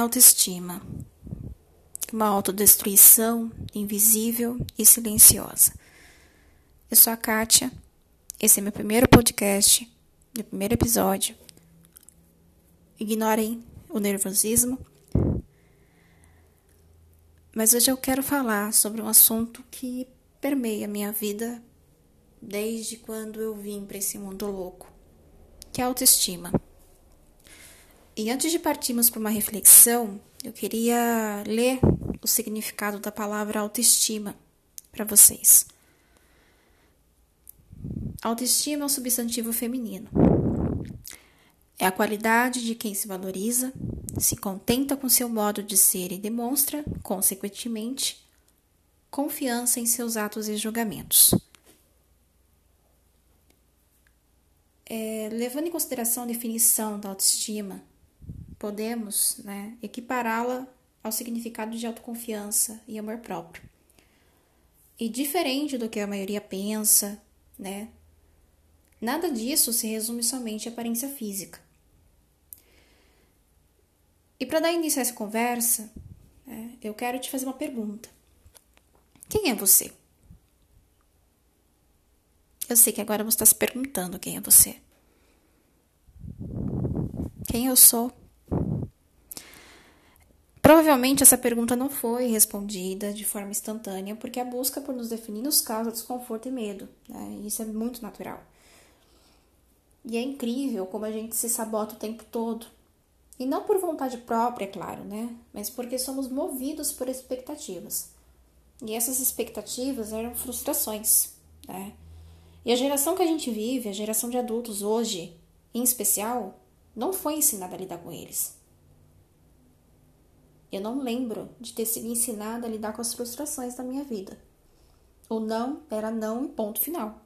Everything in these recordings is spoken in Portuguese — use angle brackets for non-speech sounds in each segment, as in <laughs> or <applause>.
autoestima. Uma autodestruição invisível e silenciosa. Eu sou a Kátia, esse é meu primeiro podcast, meu primeiro episódio. Ignorem o nervosismo. Mas hoje eu quero falar sobre um assunto que permeia minha vida desde quando eu vim para esse mundo louco, que é a autoestima. E antes de partirmos para uma reflexão, eu queria ler o significado da palavra autoestima para vocês. Autoestima é um substantivo feminino. É a qualidade de quem se valoriza, se contenta com seu modo de ser e demonstra, consequentemente, confiança em seus atos e julgamentos. É, levando em consideração a definição da autoestima, podemos né, equipará-la ao significado de autoconfiança e amor próprio. E diferente do que a maioria pensa, né, nada disso se resume somente à aparência física. E para dar início a essa conversa, né, eu quero te fazer uma pergunta: Quem é você? Eu sei que agora você está se perguntando quem é você. Quem eu sou? Provavelmente essa pergunta não foi respondida de forma instantânea, porque a busca por nos definir nos causa desconforto e medo. Né? Isso é muito natural. E é incrível como a gente se sabota o tempo todo. E não por vontade própria, é claro, né? Mas porque somos movidos por expectativas. E essas expectativas eram frustrações, né? E a geração que a gente vive, a geração de adultos hoje, em especial, não foi ensinada a lidar com eles. Eu não lembro de ter sido ensinada a lidar com as frustrações da minha vida. O não era não e ponto final.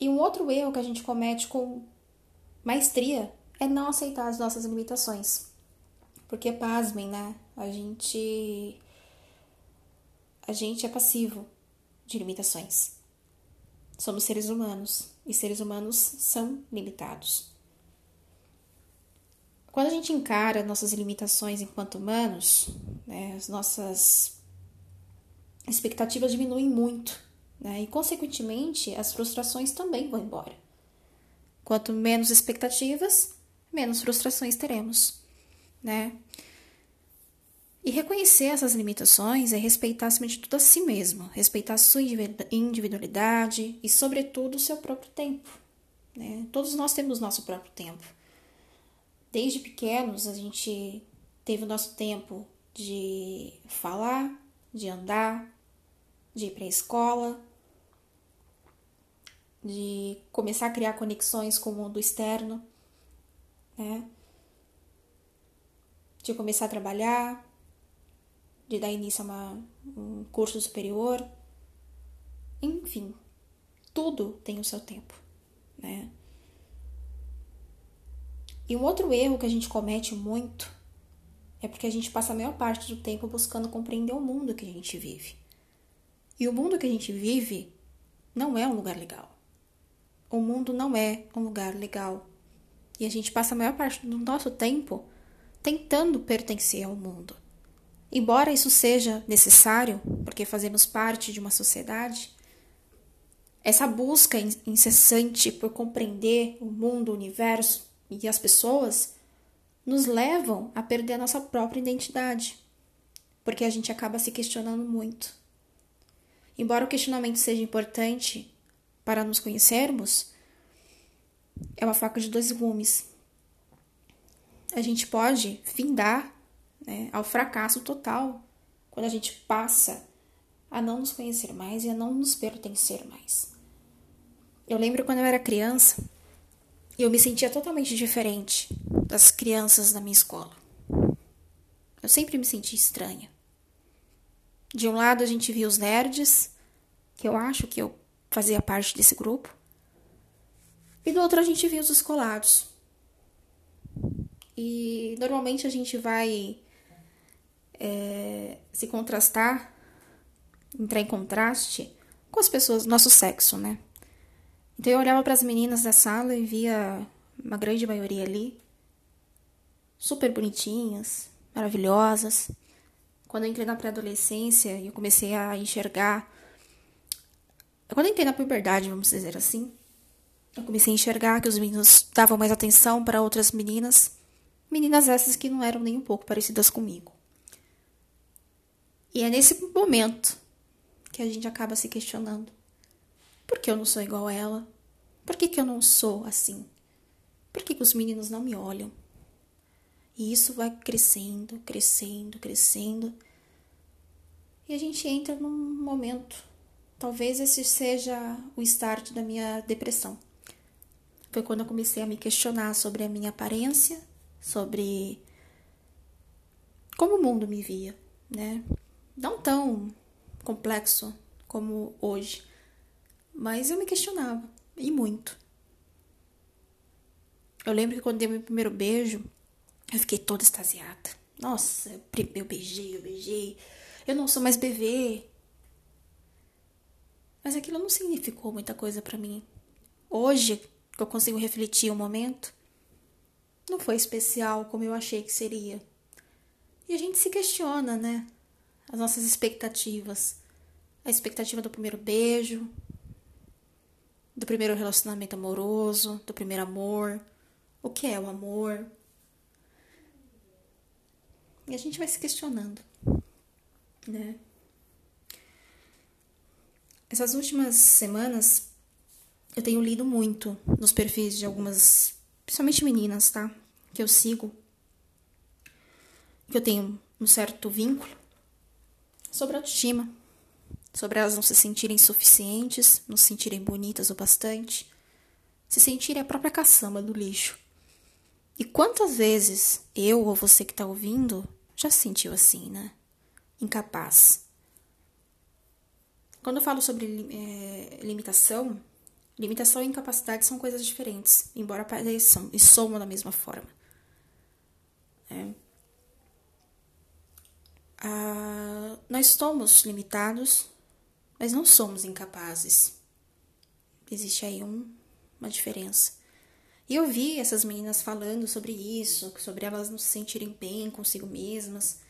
E um outro erro que a gente comete com maestria é não aceitar as nossas limitações. Porque, pasmem, né? A gente. A gente é passivo de limitações. Somos seres humanos e seres humanos são limitados. Quando a gente encara nossas limitações enquanto humanos, né, as nossas expectativas diminuem muito, né, e consequentemente as frustrações também vão embora. Quanto menos expectativas, menos frustrações teremos, né? E reconhecer essas limitações é respeitar, acima de tudo, a si mesmo, respeitar a sua individualidade e, sobretudo, o seu próprio tempo. Né? Todos nós temos nosso próprio tempo. Desde pequenos, a gente teve o nosso tempo de falar, de andar, de ir para a escola, de começar a criar conexões com o mundo externo, né? De começar a trabalhar, de dar início a uma, um curso superior. Enfim, tudo tem o seu tempo, né? E um outro erro que a gente comete muito é porque a gente passa a maior parte do tempo buscando compreender o mundo que a gente vive. E o mundo que a gente vive não é um lugar legal. O mundo não é um lugar legal. E a gente passa a maior parte do nosso tempo tentando pertencer ao mundo. Embora isso seja necessário, porque fazemos parte de uma sociedade, essa busca incessante por compreender o mundo, o universo, e as pessoas nos levam a perder a nossa própria identidade, porque a gente acaba se questionando muito. Embora o questionamento seja importante para nos conhecermos, é uma faca de dois gumes. A gente pode findar né, ao fracasso total quando a gente passa a não nos conhecer mais e a não nos pertencer mais. Eu lembro quando eu era criança, eu me sentia totalmente diferente das crianças da minha escola. Eu sempre me senti estranha. De um lado a gente via os nerds, que eu acho que eu fazia parte desse grupo, e do outro a gente via os escolados. E normalmente a gente vai é, se contrastar, entrar em contraste com as pessoas do nosso sexo, né? Então eu olhava para as meninas da sala e via uma grande maioria ali super bonitinhas, maravilhosas. Quando eu entrei na pré-adolescência e eu comecei a enxergar. Quando eu entrei na puberdade, vamos dizer assim, eu comecei a enxergar que os meninos davam mais atenção para outras meninas. Meninas essas que não eram nem um pouco parecidas comigo. E é nesse momento que a gente acaba se questionando: por que eu não sou igual a ela? Por que, que eu não sou assim? Por que, que os meninos não me olham? E isso vai crescendo, crescendo, crescendo. E a gente entra num momento. Talvez esse seja o start da minha depressão. Foi quando eu comecei a me questionar sobre a minha aparência, sobre como o mundo me via, né? Não tão complexo como hoje, mas eu me questionava e muito. Eu lembro que quando dei meu primeiro beijo, eu fiquei toda extasiada. Nossa, eu beijei, eu beijei. Eu não sou mais bebê. Mas aquilo não significou muita coisa para mim. Hoje, que eu consigo refletir o momento, não foi especial como eu achei que seria. E a gente se questiona, né? As nossas expectativas. A expectativa do primeiro beijo, do primeiro relacionamento amoroso, do primeiro amor. O que é o amor? E a gente vai se questionando, né? Essas últimas semanas eu tenho lido muito nos perfis de algumas, principalmente meninas, tá? Que eu sigo, que eu tenho um certo vínculo sobre autoestima, sobre elas não se sentirem suficientes, não se sentirem bonitas o bastante, se sentirem a própria caçamba do lixo. E quantas vezes eu ou você que está ouvindo já se sentiu assim, né? Incapaz. Quando eu falo sobre é, limitação, limitação e incapacidade são coisas diferentes, embora pareçam e somam da mesma forma. É. Ah, nós somos limitados, mas não somos incapazes. Existe aí um, uma diferença. E eu vi essas meninas falando sobre isso, sobre elas não se sentirem bem consigo mesmas,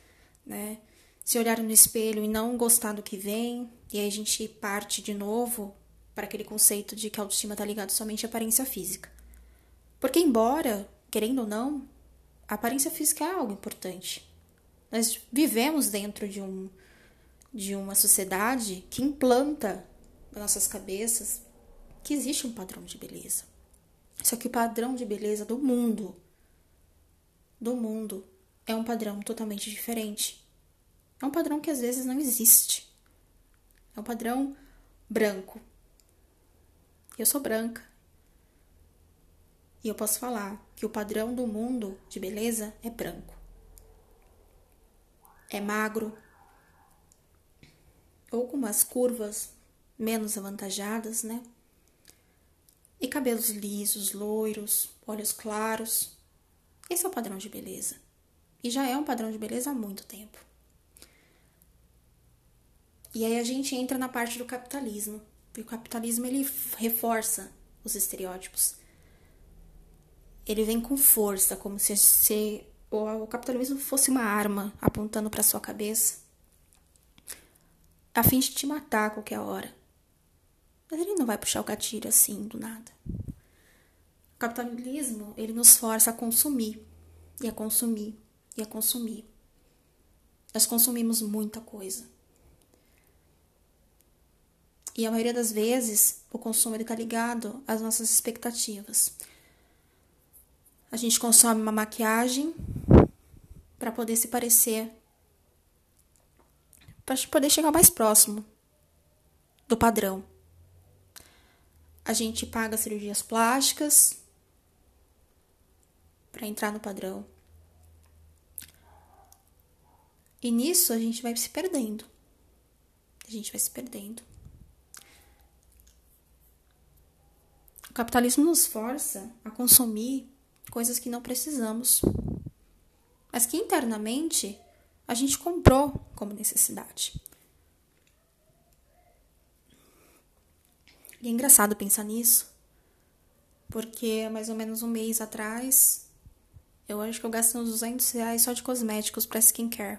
né? Se olharem no espelho e não gostar do que vem, e aí a gente parte de novo para aquele conceito de que a autoestima está ligada somente à aparência física. Porque, embora, querendo ou não, a aparência física é algo importante. Nós vivemos dentro de, um, de uma sociedade que implanta nas nossas cabeças que existe um padrão de beleza. Só que o padrão de beleza do mundo, do mundo, é um padrão totalmente diferente. É um padrão que às vezes não existe. É um padrão branco. Eu sou branca. E eu posso falar que o padrão do mundo de beleza é branco. É magro, ou com umas curvas menos avantajadas, né? e cabelos lisos, loiros, olhos claros. Esse é o padrão de beleza. E já é um padrão de beleza há muito tempo. E aí a gente entra na parte do capitalismo. Porque o capitalismo ele reforça os estereótipos. Ele vem com força, como se, se o capitalismo fosse uma arma apontando para sua cabeça, a fim de te matar a qualquer hora. Mas ele não vai puxar o gatilho assim do nada. O capitalismo, ele nos força a consumir, e a consumir, e a consumir. Nós consumimos muita coisa. E a maioria das vezes, o consumo está ligado às nossas expectativas. A gente consome uma maquiagem para poder se parecer, para poder chegar mais próximo do padrão a gente paga cirurgias plásticas para entrar no padrão. E nisso a gente vai se perdendo. A gente vai se perdendo. O capitalismo nos força a consumir coisas que não precisamos, mas que internamente a gente comprou como necessidade. E é engraçado pensar nisso, porque mais ou menos um mês atrás Eu acho que eu gasto uns 200 reais só de cosméticos para skincare.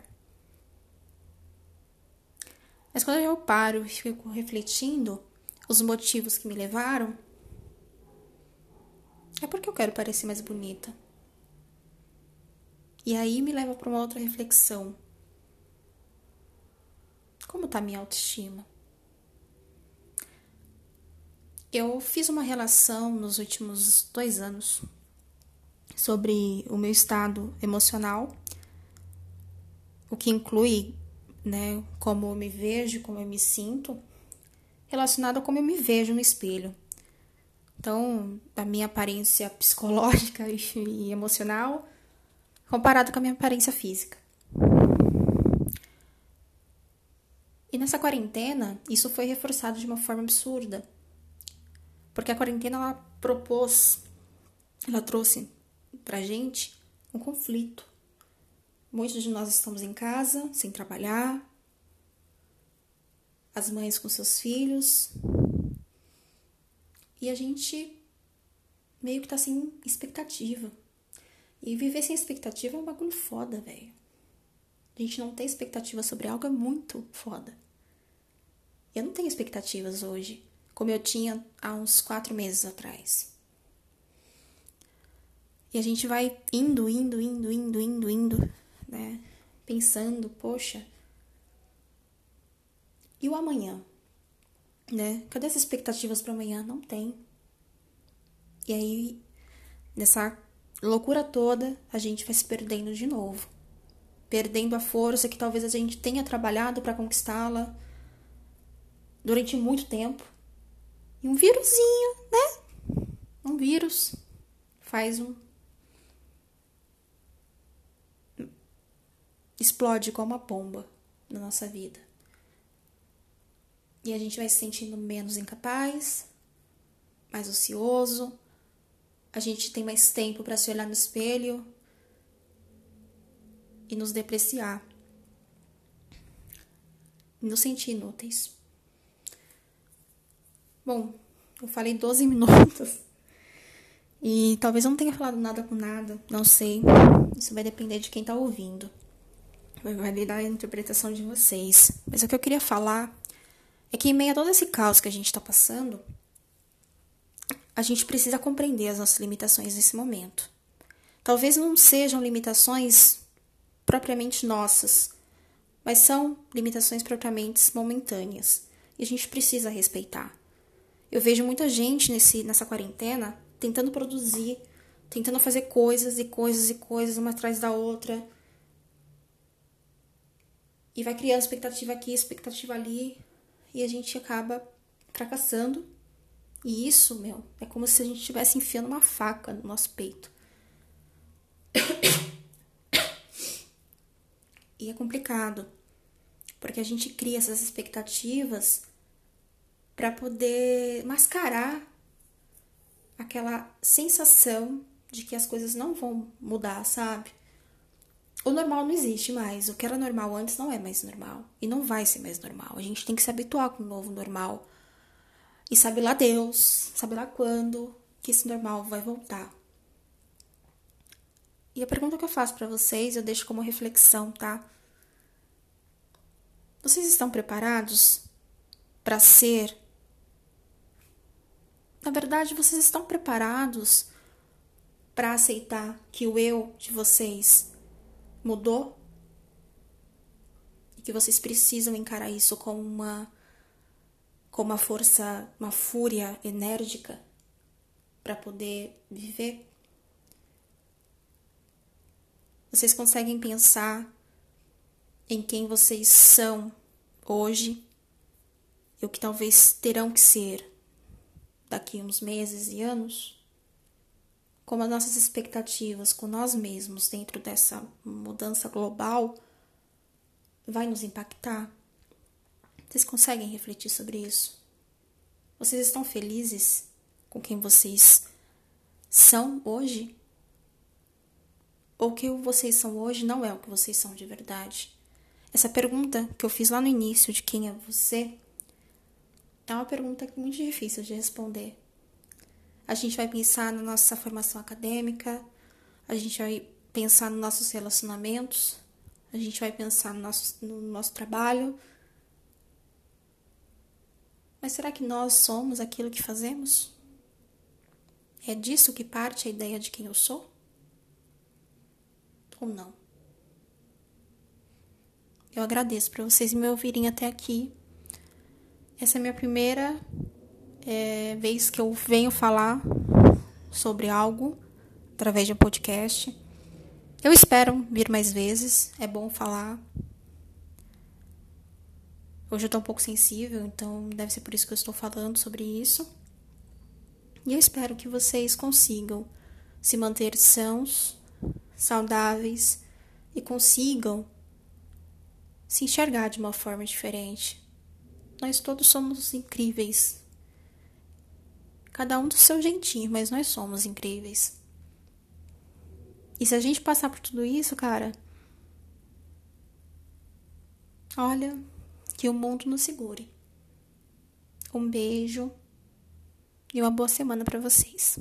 Mas quando eu paro e fico refletindo os motivos que me levaram, é porque eu quero parecer mais bonita. E aí me leva para uma outra reflexão. Como tá minha autoestima? Eu fiz uma relação nos últimos dois anos sobre o meu estado emocional, o que inclui, né, como eu me vejo, como eu me sinto, relacionado a como eu me vejo no espelho. Então, a minha aparência psicológica <laughs> e emocional comparado com a minha aparência física. E nessa quarentena, isso foi reforçado de uma forma absurda. Porque a quarentena ela propôs, ela trouxe pra gente um conflito. Muitos de nós estamos em casa, sem trabalhar, as mães com seus filhos, e a gente meio que tá sem expectativa. E viver sem expectativa é um bagulho foda, velho. A gente não tem expectativa sobre algo é muito foda. Eu não tenho expectativas hoje, como eu tinha há uns quatro meses atrás. E a gente vai indo, indo, indo, indo, indo, indo, né? Pensando, poxa. E o amanhã? Né? Cadê as expectativas para amanhã? Não tem. E aí, nessa loucura toda, a gente vai se perdendo de novo. Perdendo a força que talvez a gente tenha trabalhado para conquistá-la durante muito tempo. E um vírusinho, né? Um vírus faz um. explode como uma bomba na nossa vida. E a gente vai se sentindo menos incapaz, mais ocioso, a gente tem mais tempo para se olhar no espelho e nos depreciar, nos sentir inúteis. Bom, eu falei 12 <laughs> minutos e talvez eu não tenha falado nada com nada, não sei. Isso vai depender de quem tá ouvindo. Vai dar a interpretação de vocês. Mas o que eu queria falar é que, em meio a todo esse caos que a gente está passando, a gente precisa compreender as nossas limitações nesse momento. Talvez não sejam limitações propriamente nossas, mas são limitações propriamente momentâneas e a gente precisa respeitar. Eu vejo muita gente nesse, nessa quarentena tentando produzir, tentando fazer coisas e coisas e coisas uma atrás da outra. E vai criando expectativa aqui, expectativa ali, e a gente acaba fracassando e isso, meu, é como se a gente estivesse enfiando uma faca no nosso peito. E é complicado, porque a gente cria essas expectativas para poder mascarar aquela sensação de que as coisas não vão mudar, sabe? O normal não existe mais. O que era normal antes não é mais normal. E não vai ser mais normal. A gente tem que se habituar com o novo normal. E sabe lá Deus, sabe lá quando que esse normal vai voltar. E a pergunta que eu faço para vocês, eu deixo como reflexão, tá? Vocês estão preparados para ser Na verdade, vocês estão preparados para aceitar que o eu de vocês mudou? E que vocês precisam encarar isso como uma com uma força, uma fúria enérgica para poder viver? Vocês conseguem pensar em quem vocês são hoje e o que talvez terão que ser daqui uns meses e anos? Como as nossas expectativas com nós mesmos dentro dessa mudança global vai nos impactar? Vocês conseguem refletir sobre isso? Vocês estão felizes com quem vocês são hoje? Ou que vocês são hoje não é o que vocês são de verdade? Essa pergunta que eu fiz lá no início de quem é você é uma pergunta muito difícil de responder. A gente vai pensar na nossa formação acadêmica, a gente vai pensar nos nossos relacionamentos, a gente vai pensar no nosso, no nosso trabalho. Mas será que nós somos aquilo que fazemos? É disso que parte a ideia de quem eu sou? Ou não? Eu agradeço por vocês me ouvirem até aqui. Essa é a minha primeira é, vez que eu venho falar sobre algo através de um podcast. Eu espero vir mais vezes, é bom falar. Hoje eu tô um pouco sensível, então deve ser por isso que eu estou falando sobre isso. E eu espero que vocês consigam se manter sãos, saudáveis e consigam se enxergar de uma forma diferente. Nós todos somos incríveis. Cada um do seu jeitinho, mas nós somos incríveis. E se a gente passar por tudo isso, cara, olha, que o mundo nos segure. Um beijo e uma boa semana para vocês.